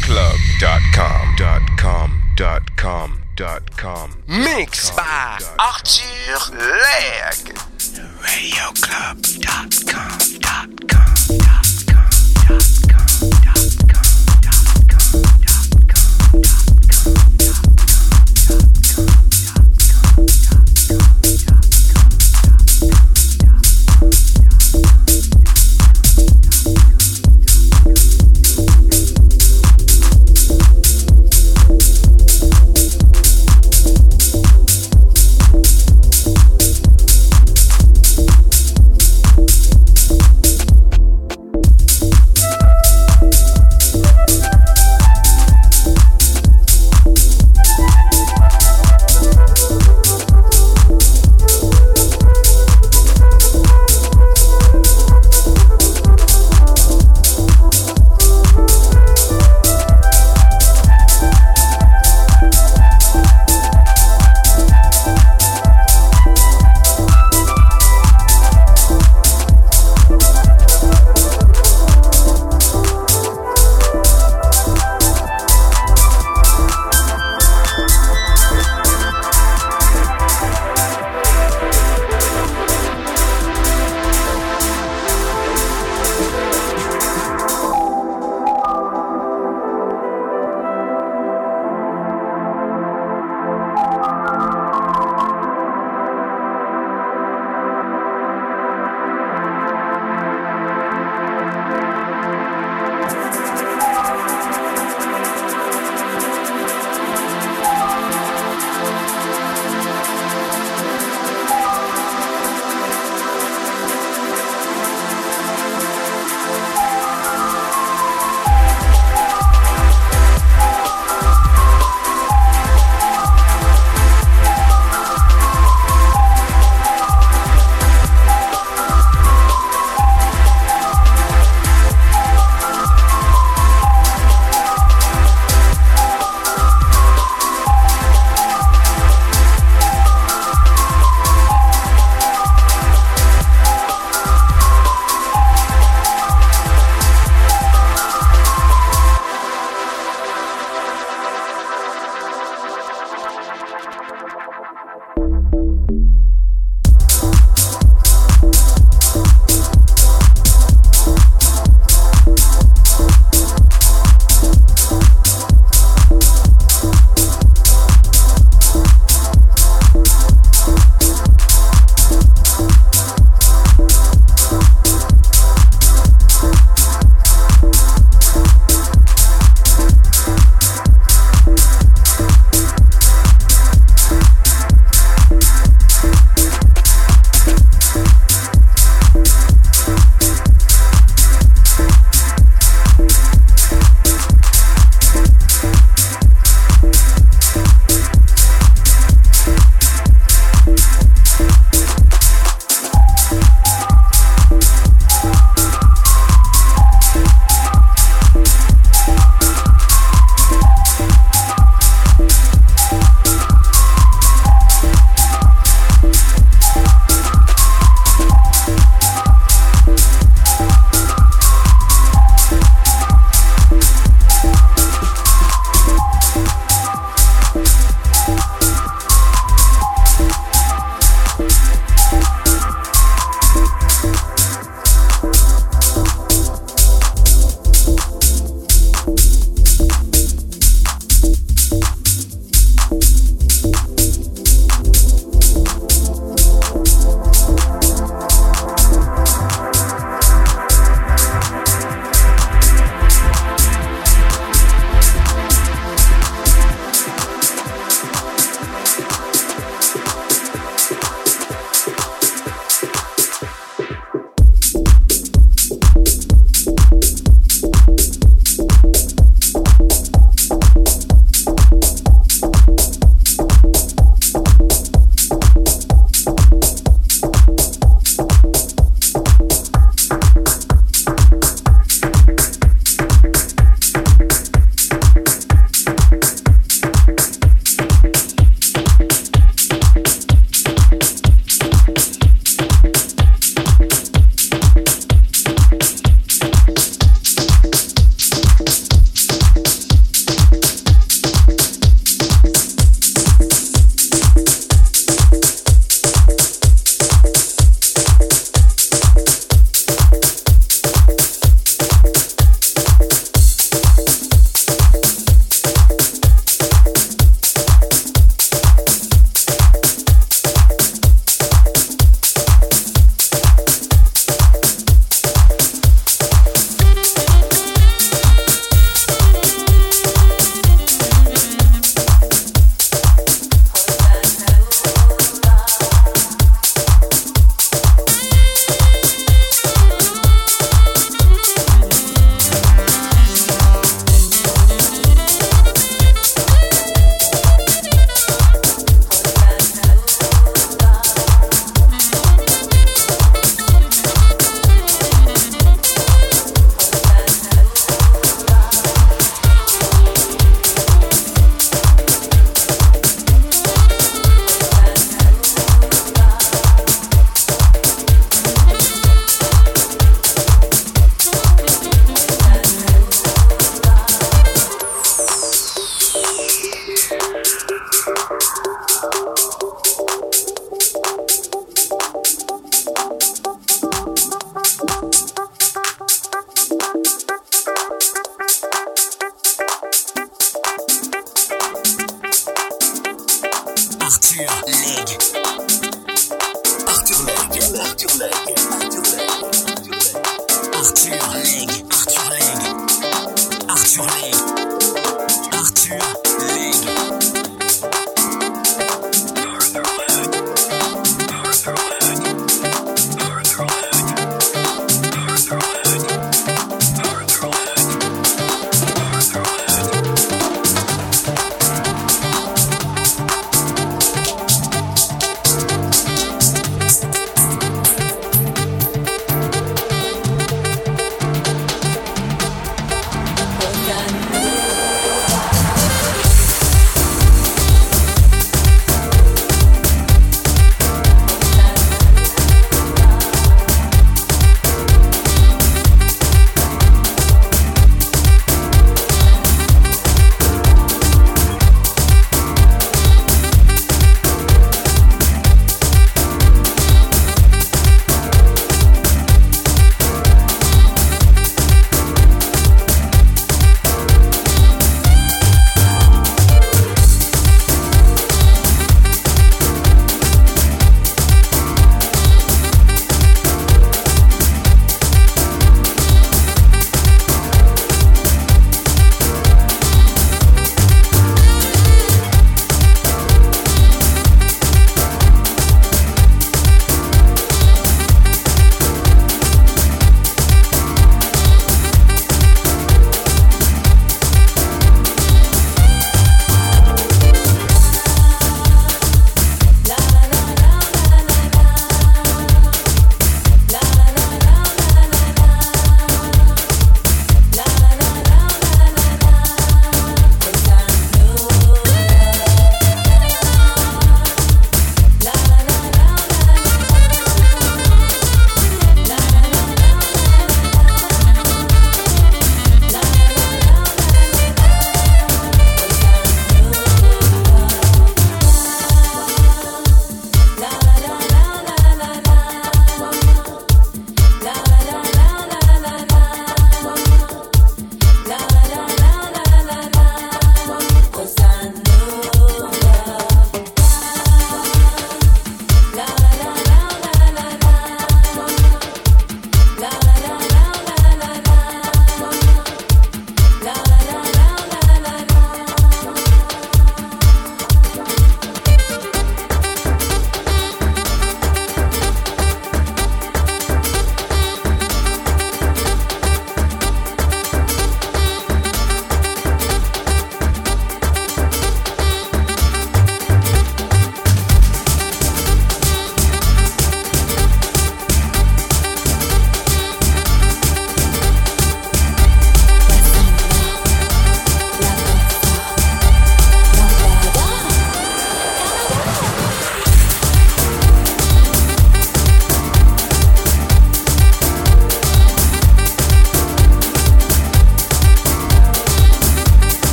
radioclub.com dot com. Dot com. Dot com. Mix by Artur Leg. Radioclub.com dot com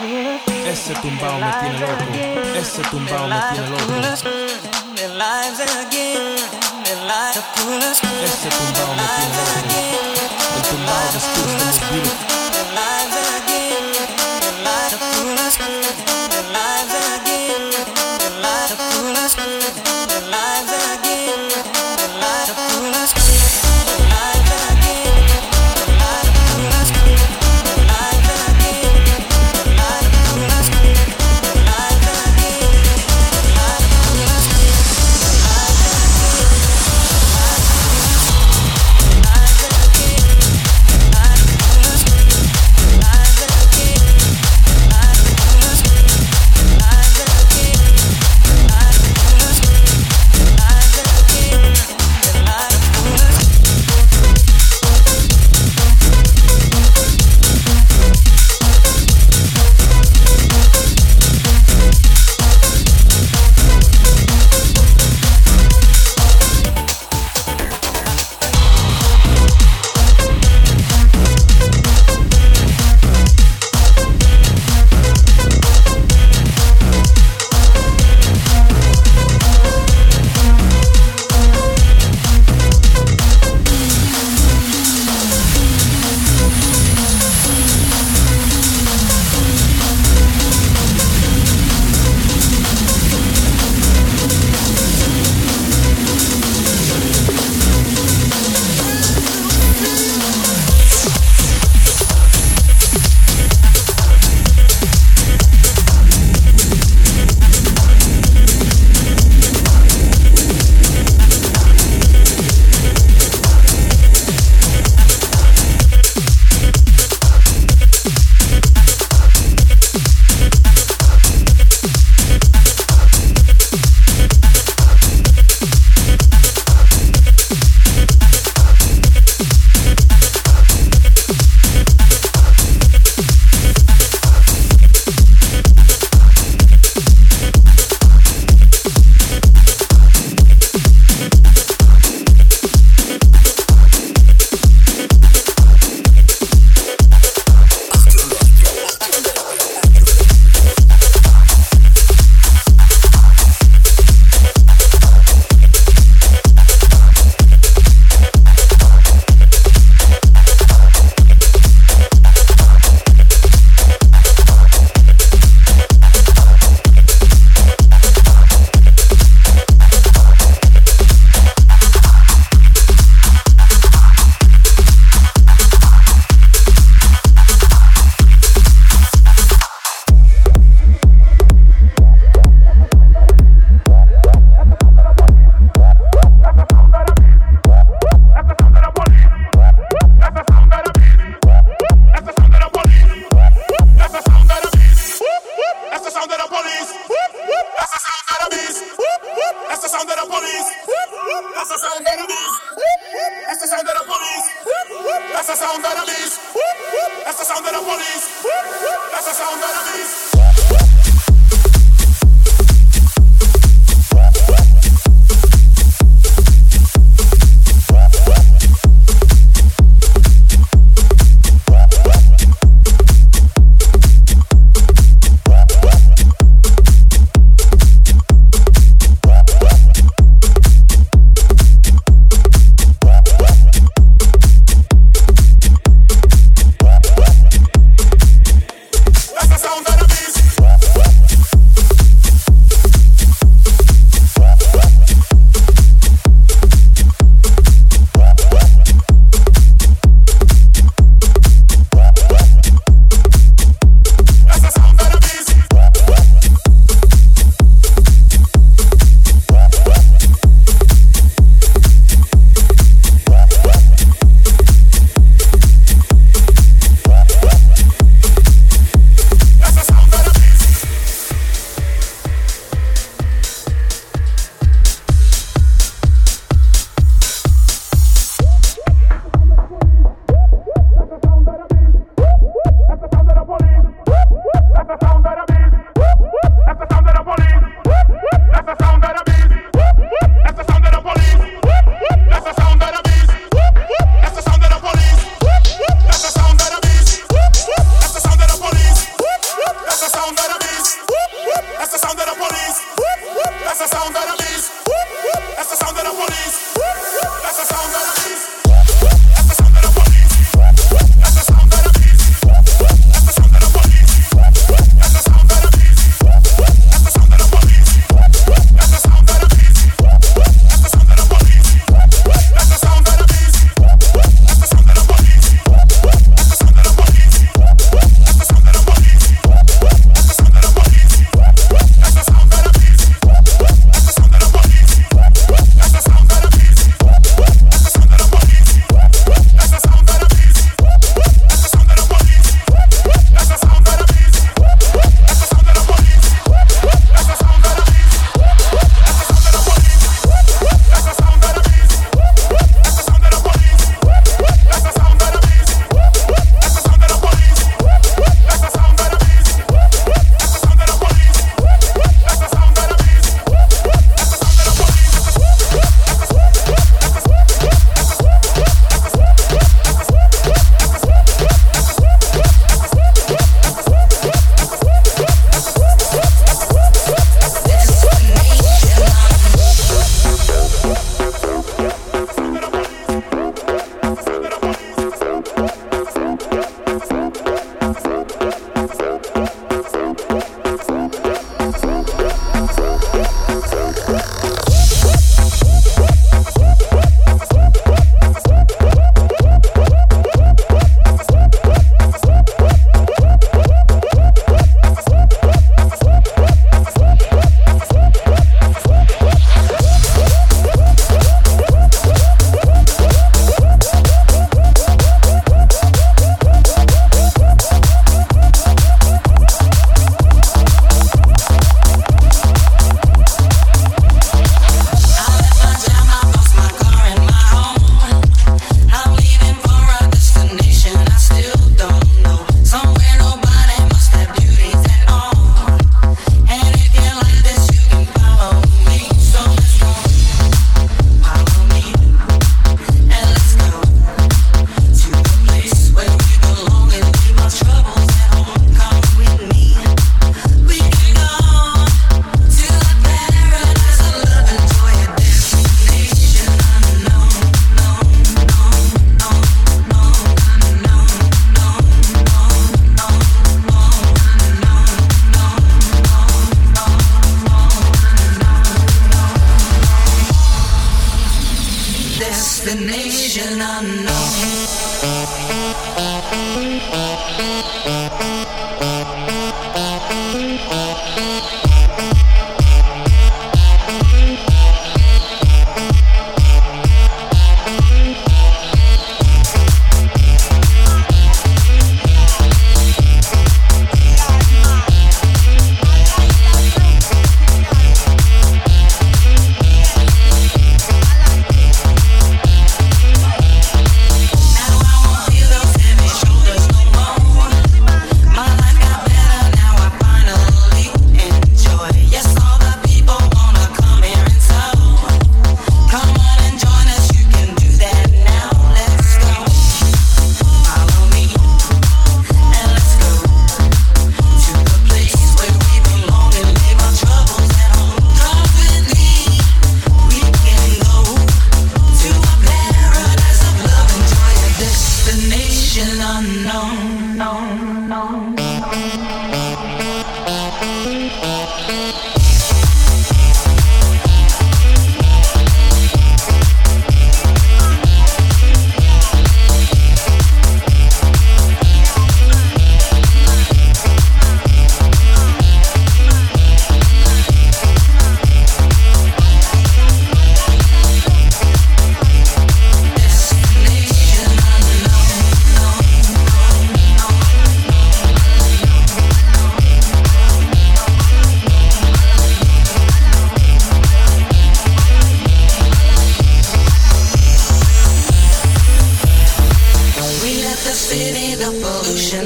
Ese tumbao me tiene loco. Ese tumbao me tiene loco. Ese tumbao me tiene loco. El tumbao de Steve de los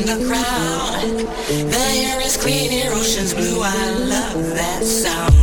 the crowd. The air is clean, your ocean's blue. I love that sound.